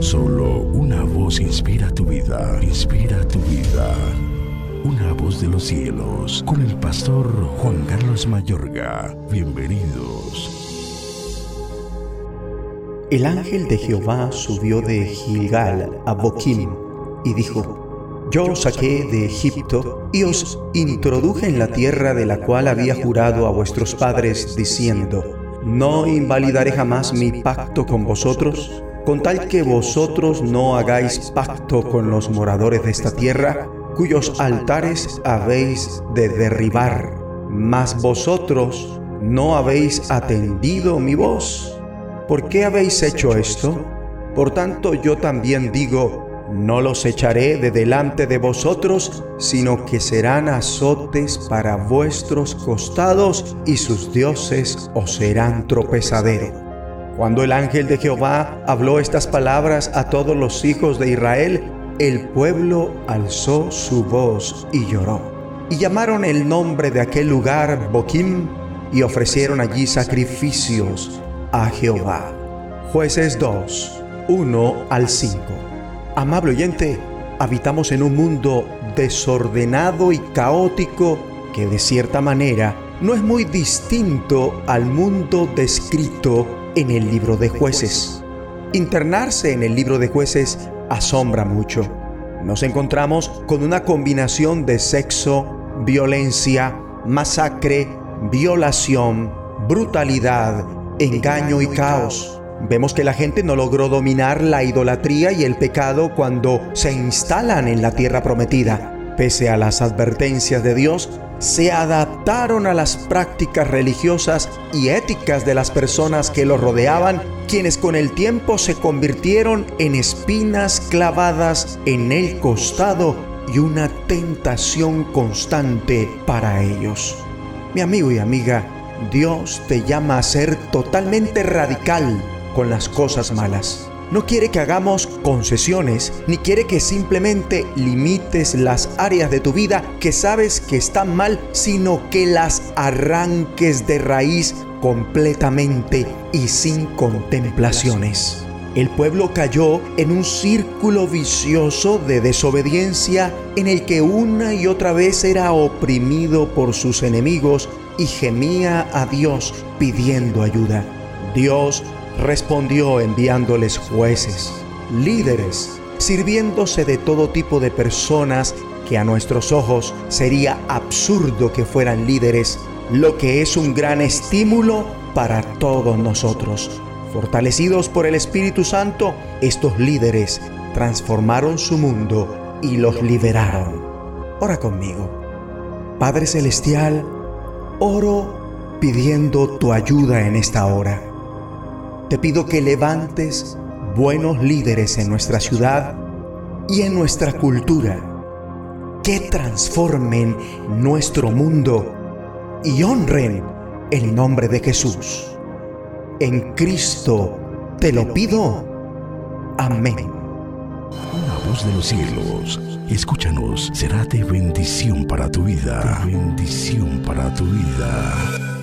Solo una voz inspira tu vida, inspira tu vida. Una voz de los cielos, con el pastor Juan Carlos Mayorga. Bienvenidos. El ángel de Jehová subió de Gilgal a Boquim y dijo, Yo os saqué de Egipto y os introduje en la tierra de la cual había jurado a vuestros padres, diciendo, No invalidaré jamás mi pacto con vosotros con tal que vosotros no hagáis pacto con los moradores de esta tierra, cuyos altares habéis de derribar, mas vosotros no habéis atendido mi voz. ¿Por qué habéis hecho esto? Por tanto yo también digo, no los echaré de delante de vosotros, sino que serán azotes para vuestros costados y sus dioses os serán tropezadero. Cuando el ángel de Jehová habló estas palabras a todos los hijos de Israel, el pueblo alzó su voz y lloró. Y llamaron el nombre de aquel lugar Boquim y ofrecieron allí sacrificios a Jehová. Jueces 2, 1 al 5. Amable oyente, habitamos en un mundo desordenado y caótico que de cierta manera no es muy distinto al mundo descrito en el libro de jueces. Internarse en el libro de jueces asombra mucho. Nos encontramos con una combinación de sexo, violencia, masacre, violación, brutalidad, engaño y caos. Vemos que la gente no logró dominar la idolatría y el pecado cuando se instalan en la tierra prometida. Pese a las advertencias de Dios, se adaptaron a las prácticas religiosas y éticas de las personas que los rodeaban, quienes con el tiempo se convirtieron en espinas clavadas en el costado y una tentación constante para ellos. Mi amigo y amiga, Dios te llama a ser totalmente radical con las cosas malas no quiere que hagamos concesiones, ni quiere que simplemente limites las áreas de tu vida que sabes que están mal, sino que las arranques de raíz completamente y sin contemplaciones. El pueblo cayó en un círculo vicioso de desobediencia en el que una y otra vez era oprimido por sus enemigos y gemía a Dios pidiendo ayuda. Dios respondió enviándoles jueces, líderes, sirviéndose de todo tipo de personas que a nuestros ojos sería absurdo que fueran líderes, lo que es un gran estímulo para todos nosotros. Fortalecidos por el Espíritu Santo, estos líderes transformaron su mundo y los liberaron. Ora conmigo. Padre Celestial, oro pidiendo tu ayuda en esta hora te pido que levantes buenos líderes en nuestra ciudad y en nuestra cultura, que transformen nuestro mundo y honren el nombre de Jesús. En Cristo te lo pido. Amén. Una voz de los cielos, escúchanos, será de bendición para tu vida. bendición para tu vida.